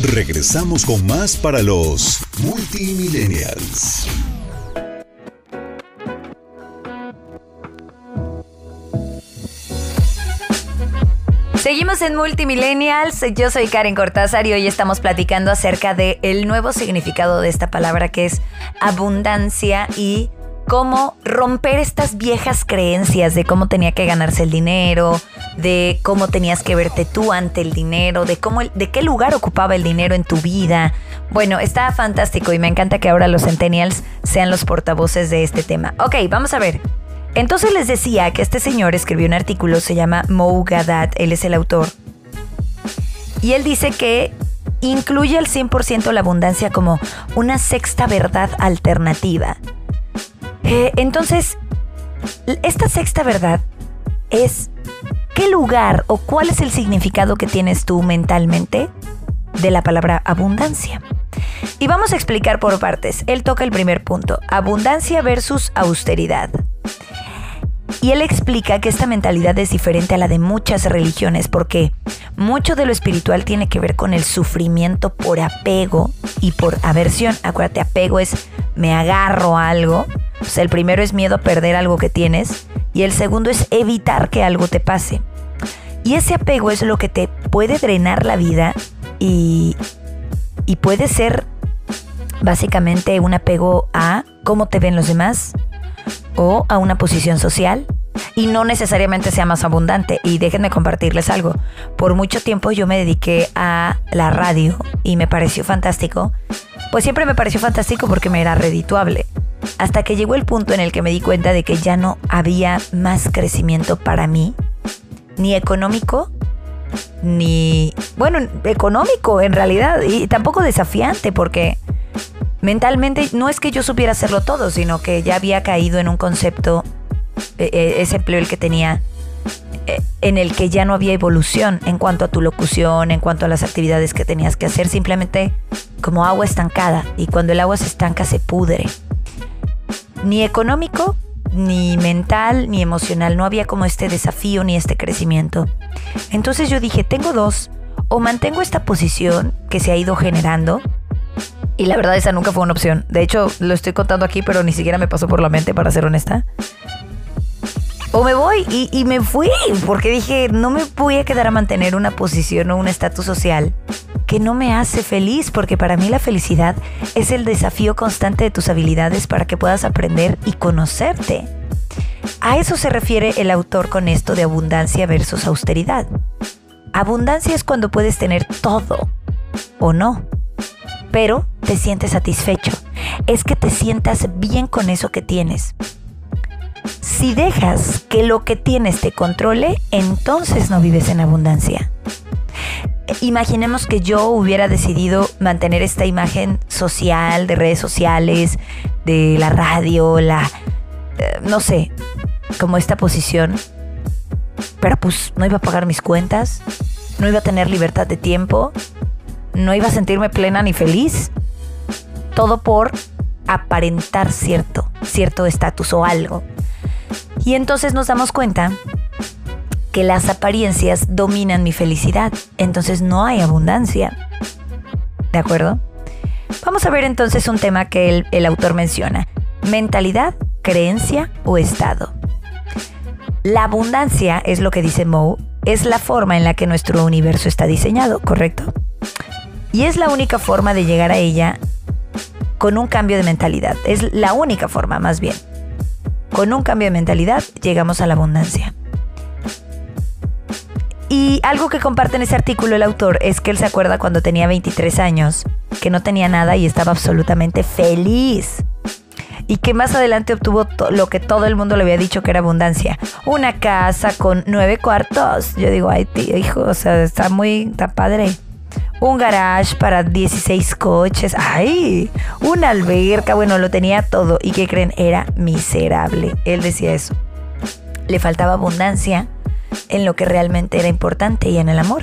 Regresamos con más para los multimillennials. Seguimos en Multimillennials, yo soy Karen Cortázar y hoy estamos platicando acerca del el nuevo significado de esta palabra que es abundancia y cómo romper estas viejas creencias de cómo tenía que ganarse el dinero, de cómo tenías que verte tú ante el dinero, de cómo de qué lugar ocupaba el dinero en tu vida. Bueno, está fantástico y me encanta que ahora los centennials sean los portavoces de este tema. Ok, vamos a ver. Entonces les decía que este señor escribió un artículo, se llama Mo Gadat, él es el autor. Y él dice que incluye al 100% la abundancia como una sexta verdad alternativa. Eh, entonces, esta sexta verdad es qué lugar o cuál es el significado que tienes tú mentalmente de la palabra abundancia. Y vamos a explicar por partes. Él toca el primer punto, abundancia versus austeridad. Y él explica que esta mentalidad es diferente a la de muchas religiones porque mucho de lo espiritual tiene que ver con el sufrimiento por apego y por aversión. Acuérdate, apego es me agarro a algo. O sea, el primero es miedo a perder algo que tienes y el segundo es evitar que algo te pase. Y ese apego es lo que te puede drenar la vida y, y puede ser básicamente un apego a cómo te ven los demás, o a una posición social y no necesariamente sea más abundante. Y déjenme compartirles algo. Por mucho tiempo yo me dediqué a la radio y me pareció fantástico. Pues siempre me pareció fantástico porque me era redituable. Hasta que llegó el punto en el que me di cuenta de que ya no había más crecimiento para mí, ni económico, ni, bueno, económico en realidad, y tampoco desafiante porque mentalmente no es que yo supiera hacerlo todo, sino que ya había caído en un concepto, e, e, ese empleo el que tenía, e, en el que ya no había evolución en cuanto a tu locución, en cuanto a las actividades que tenías que hacer, simplemente como agua estancada. Y cuando el agua se estanca se pudre. Ni económico, ni mental, ni emocional. No había como este desafío ni este crecimiento. Entonces yo dije, tengo dos. O mantengo esta posición que se ha ido generando, y la verdad esa nunca fue una opción. De hecho, lo estoy contando aquí, pero ni siquiera me pasó por la mente, para ser honesta. O me voy y, me fui, porque dije, no me voy a quedar a mantener una posición o un estatus social que no me hace feliz, porque para mí la felicidad es el desafío constante de tus habilidades para que puedas aprender y conocerte. A eso se refiere el autor con esto de abundancia versus austeridad. Abundancia es cuando puedes tener todo o no pero te sientes satisfecho. Es que te sientas bien con eso que tienes. Si dejas que lo que tienes te controle, entonces no vives en abundancia. Imaginemos que yo hubiera decidido mantener esta imagen social, de redes sociales, de la radio, la... Eh, no sé, como esta posición. Pero pues no iba a pagar mis cuentas, no iba a tener libertad de tiempo, no iba a sentirme plena ni feliz. Todo por aparentar cierto, cierto estatus o algo. Y entonces nos damos cuenta que las apariencias dominan mi felicidad. Entonces no hay abundancia. ¿De acuerdo? Vamos a ver entonces un tema que el, el autor menciona. Mentalidad, creencia o estado. La abundancia, es lo que dice Moe, es la forma en la que nuestro universo está diseñado, ¿correcto? Y es la única forma de llegar a ella con un cambio de mentalidad. Es la única forma, más bien. Con un cambio de mentalidad llegamos a la abundancia. Y algo que comparte en ese artículo el autor es que él se acuerda cuando tenía 23 años, que no tenía nada y estaba absolutamente feliz. Y que más adelante obtuvo lo que todo el mundo le había dicho que era abundancia. Una casa con nueve cuartos. Yo digo, ay, tío, hijo, o sea, está muy, está padre un garage para 16 coches, ay, una alberca, bueno, lo tenía todo. ¿Y qué creen? Era miserable. Él decía eso. Le faltaba abundancia en lo que realmente era importante y en el amor.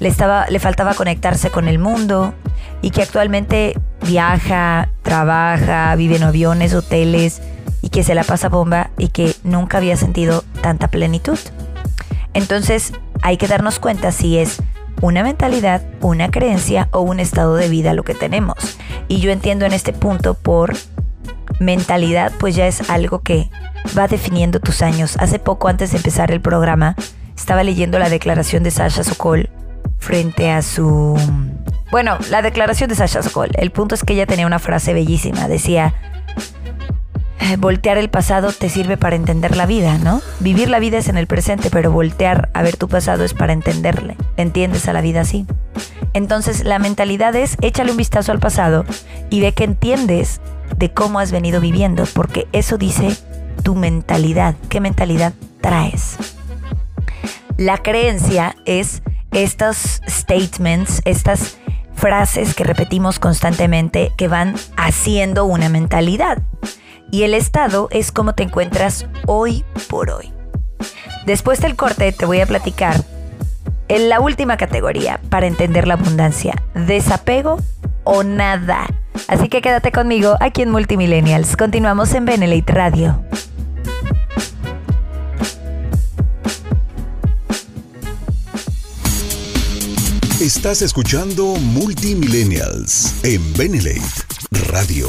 Le, estaba, le faltaba conectarse con el mundo y que actualmente viaja, trabaja, vive en aviones, hoteles y que se la pasa bomba y que nunca había sentido tanta plenitud. Entonces hay que darnos cuenta si es una mentalidad, una creencia o un estado de vida lo que tenemos. Y yo entiendo en este punto por mentalidad, pues ya es algo que va definiendo tus años. Hace poco, antes de empezar el programa, estaba leyendo la declaración de Sasha Sokol frente a su... Bueno, la declaración de Sasha Sokol. El punto es que ella tenía una frase bellísima. Decía, voltear el pasado te sirve para entender la vida, ¿no? Vivir la vida es en el presente, pero voltear a ver tu pasado es para entenderle. ¿Entiendes a la vida así? Entonces la mentalidad es échale un vistazo al pasado y ve que entiendes de cómo has venido viviendo, porque eso dice tu mentalidad. ¿Qué mentalidad traes? La creencia es estos statements, estas frases que repetimos constantemente que van haciendo una mentalidad. Y el estado es cómo te encuentras hoy por hoy. Después del corte te voy a platicar en la última categoría para entender la abundancia, desapego o nada. Así que quédate conmigo aquí en Multimillennials. Continuamos en Benelite Radio. Estás escuchando Multimillennials en Benelate Radio.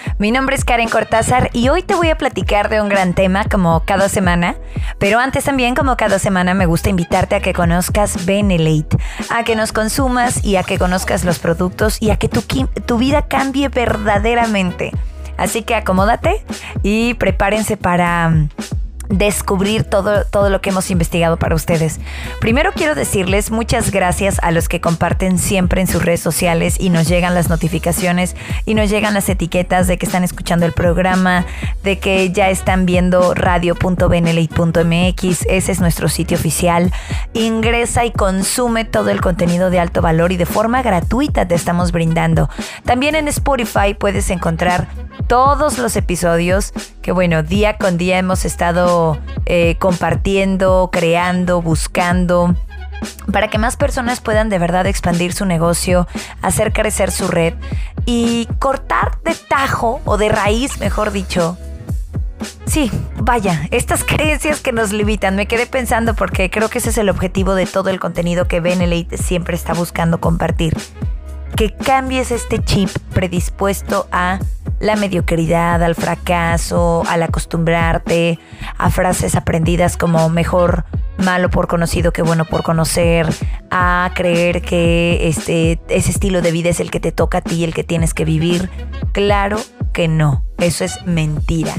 Mi nombre es Karen Cortázar y hoy te voy a platicar de un gran tema como cada semana, pero antes también como cada semana me gusta invitarte a que conozcas Benelate, a que nos consumas y a que conozcas los productos y a que tu, tu vida cambie verdaderamente. Así que acomódate y prepárense para descubrir todo, todo lo que hemos investigado para ustedes. Primero quiero decirles muchas gracias a los que comparten siempre en sus redes sociales y nos llegan las notificaciones y nos llegan las etiquetas de que están escuchando el programa, de que ya están viendo radio.benelite.mx, ese es nuestro sitio oficial. Ingresa y consume todo el contenido de alto valor y de forma gratuita te estamos brindando. También en Spotify puedes encontrar todos los episodios que bueno, día con día hemos estado eh, compartiendo, creando, buscando para que más personas puedan de verdad expandir su negocio, hacer crecer su red y cortar de tajo o de raíz, mejor dicho. Sí, vaya, estas creencias que nos limitan, me quedé pensando porque creo que ese es el objetivo de todo el contenido que Benelite siempre está buscando compartir. Que cambies este chip predispuesto a la mediocridad, al fracaso, al acostumbrarte a frases aprendidas como mejor malo por conocido que bueno por conocer, a creer que este, ese estilo de vida es el que te toca a ti, el que tienes que vivir. Claro que no, eso es mentira.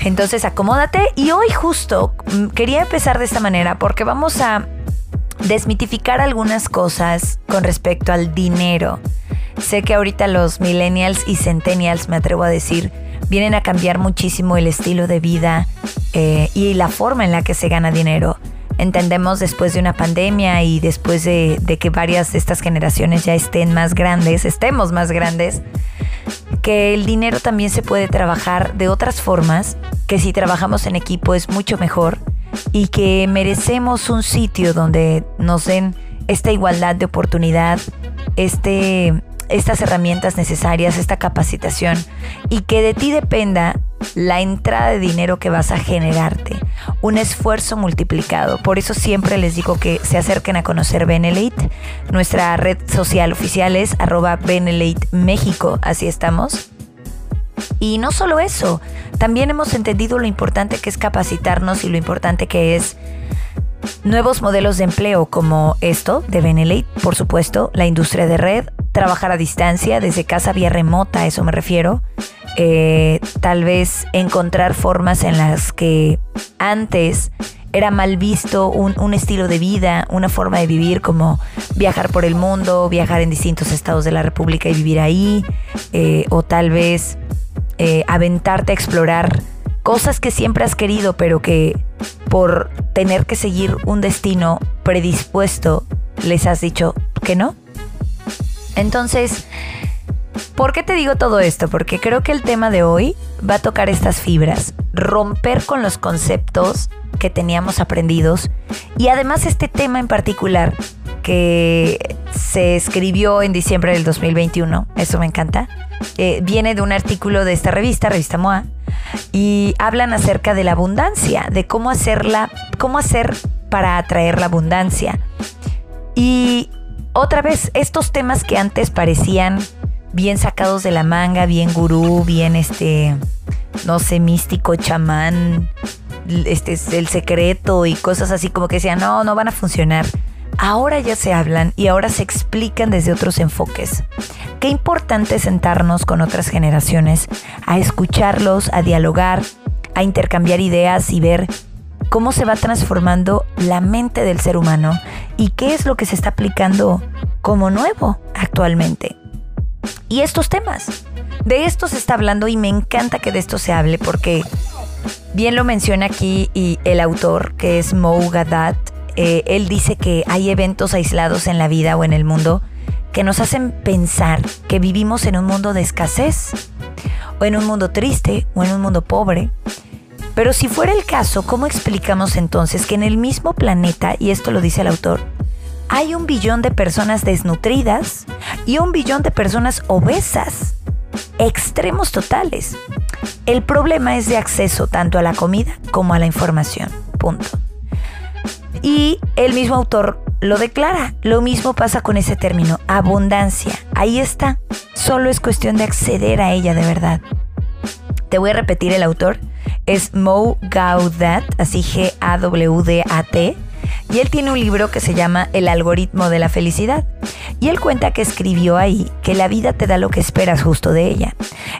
Entonces acomódate y hoy justo mm, quería empezar de esta manera porque vamos a desmitificar algunas cosas con respecto al dinero. Sé que ahorita los millennials y centennials, me atrevo a decir, vienen a cambiar muchísimo el estilo de vida eh, y la forma en la que se gana dinero. Entendemos después de una pandemia y después de, de que varias de estas generaciones ya estén más grandes, estemos más grandes, que el dinero también se puede trabajar de otras formas, que si trabajamos en equipo es mucho mejor y que merecemos un sitio donde nos den esta igualdad de oportunidad, este, estas herramientas necesarias, esta capacitación y que de ti dependa la entrada de dinero que vas a generarte, un esfuerzo multiplicado. Por eso siempre les digo que se acerquen a conocer Benelate. Nuestra red social oficial es arroba Benelate México, así estamos. Y no solo eso, también hemos entendido lo importante que es capacitarnos y lo importante que es nuevos modelos de empleo como esto de Benelate, por supuesto, la industria de red, trabajar a distancia, desde casa vía remota, a eso me refiero. Eh, tal vez encontrar formas en las que antes era mal visto un, estilo de vida, una forma de vivir como viajar por el mundo, viajar en distintos estados de la República y vivir ahí, eh, o tal vez eh, aventarte a explorar cosas que siempre has querido, pero que por tener que seguir un destino predispuesto les has dicho que no. Entonces, ¿por qué te digo todo esto? Porque creo que el tema de hoy va a tocar estas fibras, romper con los conceptos que teníamos aprendidos y además este tema en particular que se escribió en diciembre del 2021, eso me encanta, eh, viene de un artículo de esta revista, Revista MOA, y hablan acerca de la abundancia, de cómo hacerla, cómo hacer para atraer la abundancia. Y otra vez, estos temas que antes parecían bien sacados de la manga, bien gurú, bien este, no sé, místico, chamán, este es el secreto y cosas así como que decían, no, no van a funcionar. Ahora ya se hablan y ahora se explican desde otros enfoques. Qué importante sentarnos con otras generaciones, a escucharlos, a dialogar, a intercambiar ideas y ver cómo se va transformando la mente del ser humano y qué es lo que se está aplicando como nuevo actualmente. Y estos temas, de esto se está hablando y me encanta que de esto se hable porque Bien lo menciona aquí y el autor, que es Mo Gadat. Eh, él dice que hay eventos aislados en la vida o en el mundo que nos hacen pensar que vivimos en un mundo de escasez, o en un mundo triste, o en un mundo pobre. Pero si fuera el caso, ¿cómo explicamos entonces que en el mismo planeta, y esto lo dice el autor, hay un billón de personas desnutridas y un billón de personas obesas? Extremos totales. El problema es de acceso tanto a la comida como a la información. Punto. Y el mismo autor lo declara. Lo mismo pasa con ese término, abundancia. Ahí está. Solo es cuestión de acceder a ella de verdad. Te voy a repetir el autor. Es Mo Gaudat, así G-A-W-D-A-T y él tiene un libro que se llama El algoritmo de la felicidad. Y él cuenta que escribió ahí que la vida te da lo que esperas justo de ella.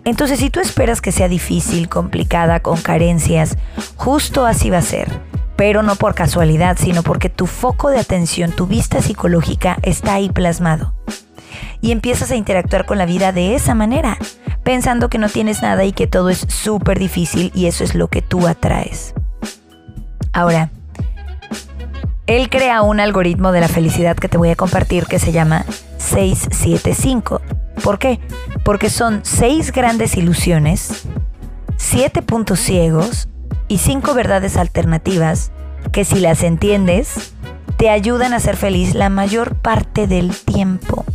Entonces, si tú esperas que sea difícil, complicada, con carencias, justo así va a ser. Pero no por casualidad, sino porque tu foco de atención, tu vista psicológica está ahí plasmado. Y empiezas a interactuar con la vida de esa manera, pensando que no tienes nada y que todo es súper difícil y eso es lo que tú atraes. Ahora, él crea un algoritmo de la felicidad que te voy a compartir que se llama 675. ¿Por qué? Porque son seis grandes ilusiones, siete puntos ciegos y cinco verdades alternativas que si las entiendes te ayudan a ser feliz la mayor parte del tiempo.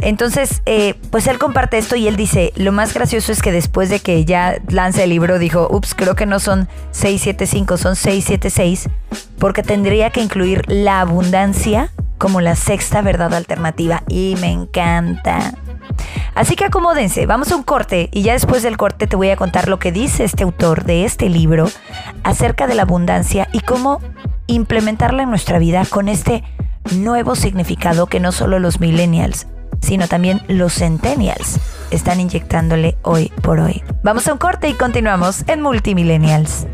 Entonces, eh, pues él comparte esto y él dice, lo más gracioso es que después de que ya lanza el libro, dijo, ups, creo que no son 675, son 676, porque tendría que incluir la abundancia como la sexta verdad alternativa. Y me encanta. Así que acomódense, vamos a un corte y ya después del corte te voy a contar lo que dice este autor de este libro acerca de la abundancia y cómo implementarla en nuestra vida con este nuevo significado que no solo los millennials sino también los centennials están inyectándole hoy por hoy. Vamos a un corte y continuamos en Multimillennials.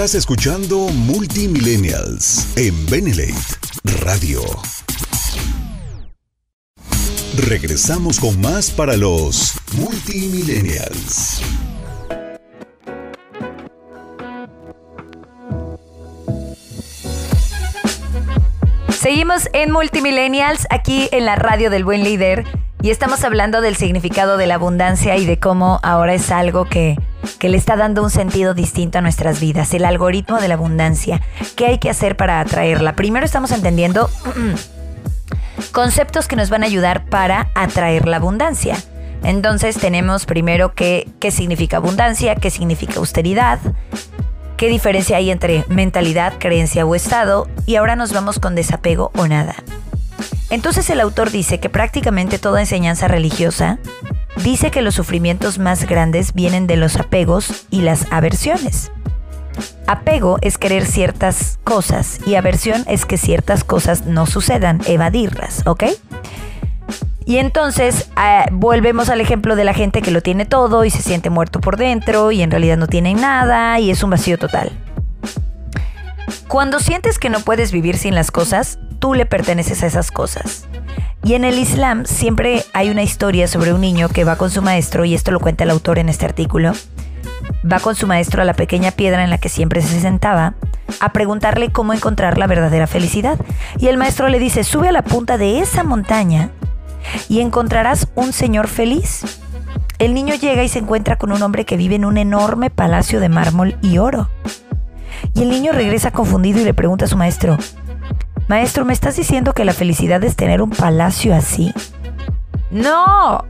Estás escuchando Multimillennials en Benelate Radio. Regresamos con más para los multimillennials. Seguimos en Multimillennials, aquí en la radio del buen líder, y estamos hablando del significado de la abundancia y de cómo ahora es algo que, que le está dando un sentido distinto a nuestras vidas, el algoritmo de la abundancia. ¿Qué hay que hacer para atraerla? Primero estamos entendiendo conceptos que nos van a ayudar para atraer la abundancia. Entonces tenemos primero qué, qué significa abundancia, qué significa austeridad, qué diferencia hay entre mentalidad, creencia o estado, y ahora nos vamos con desapego o nada. Entonces el autor dice que prácticamente toda enseñanza religiosa dice que los sufrimientos más grandes vienen de los apegos y las aversiones. Apego es querer ciertas cosas y aversión es que ciertas cosas no sucedan, evadirlas, ¿ok? Y entonces ah, volvemos al ejemplo de la gente que lo tiene todo y se siente muerto por dentro y en realidad no tiene nada y es un vacío total. Cuando sientes que no puedes vivir sin las cosas, tú le perteneces a esas cosas. Y en el Islam siempre hay una historia sobre un niño que va con su maestro, y esto lo cuenta el autor en este artículo. Va con su maestro a la pequeña piedra en la que siempre se sentaba a preguntarle cómo encontrar la verdadera felicidad. Y el maestro le dice, sube a la punta de esa montaña y encontrarás un señor feliz. El niño llega y se encuentra con un hombre que vive en un enorme palacio de mármol y oro. Y el niño regresa confundido y le pregunta a su maestro, Maestro, ¿me estás diciendo que la felicidad es tener un palacio así? No.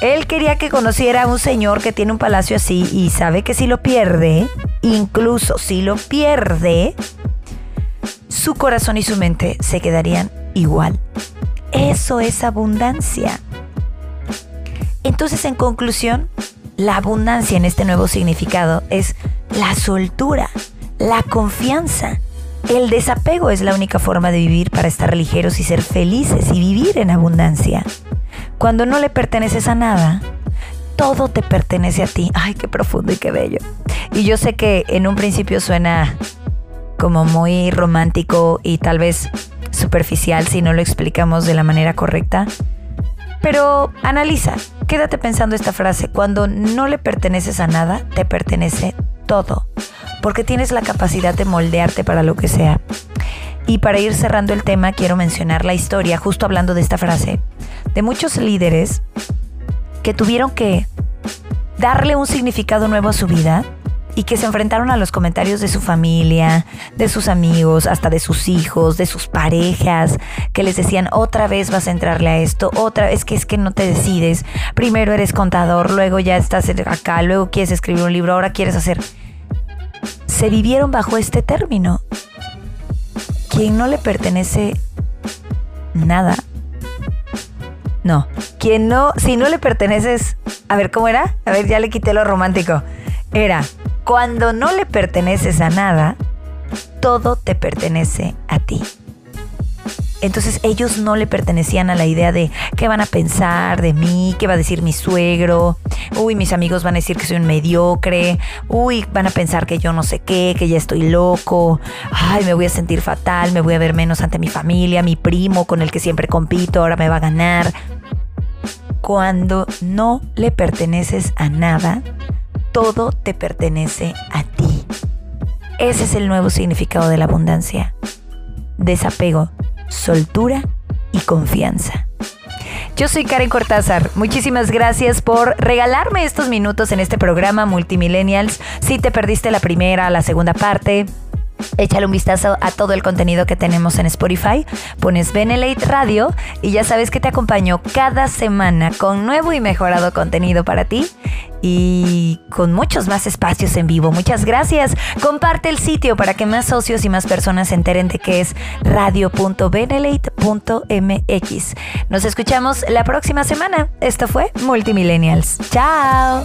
Él quería que conociera a un señor que tiene un palacio así y sabe que si lo pierde, incluso si lo pierde, su corazón y su mente se quedarían igual. Eso es abundancia. Entonces, en conclusión, la abundancia en este nuevo significado es la soltura, la confianza, el desapego es la única forma de vivir para estar ligeros y ser felices y vivir en abundancia. Cuando no le perteneces a nada, todo te pertenece a ti. Ay, qué profundo y qué bello. Y yo sé que en un principio suena como muy romántico y tal vez superficial si no lo explicamos de la manera correcta. Pero analiza, quédate pensando esta frase. Cuando no le perteneces a nada, te pertenece todo porque tienes la capacidad de moldearte para lo que sea. Y para ir cerrando el tema, quiero mencionar la historia, justo hablando de esta frase, de muchos líderes que tuvieron que darle un significado nuevo a su vida y que se enfrentaron a los comentarios de su familia, de sus amigos, hasta de sus hijos, de sus parejas, que les decían otra vez vas a entrarle a esto, otra vez que es que no te decides, primero eres contador, luego ya estás acá, luego quieres escribir un libro, ahora quieres hacer se vivieron bajo este término. Quien no le pertenece nada. No, quien no, si no le perteneces, a ver, ¿cómo era? A ver, ya le quité lo romántico. Era, cuando no le perteneces a nada, todo te pertenece a ti. Entonces ellos no le pertenecían a la idea de qué van a pensar de mí, qué va a decir mi suegro, uy, mis amigos van a decir que soy un mediocre, uy, van a pensar que yo no sé qué, que ya estoy loco, ay, me voy a sentir fatal, me voy a ver menos ante mi familia, mi primo con el que siempre compito, ahora me va a ganar. Cuando no le perteneces a nada, todo te pertenece a ti. Ese es el nuevo significado de la abundancia. Desapego soltura y confianza. Yo soy Karen Cortázar. Muchísimas gracias por regalarme estos minutos en este programa Multimillennials. Si te perdiste la primera, la segunda parte, Échale un vistazo a todo el contenido que tenemos en Spotify. Pones Benelate Radio y ya sabes que te acompaño cada semana con nuevo y mejorado contenido para ti y con muchos más espacios en vivo. Muchas gracias. Comparte el sitio para que más socios y más personas se enteren de qué es radio.benelate.mx. Nos escuchamos la próxima semana. Esto fue Multimillennials. Chao.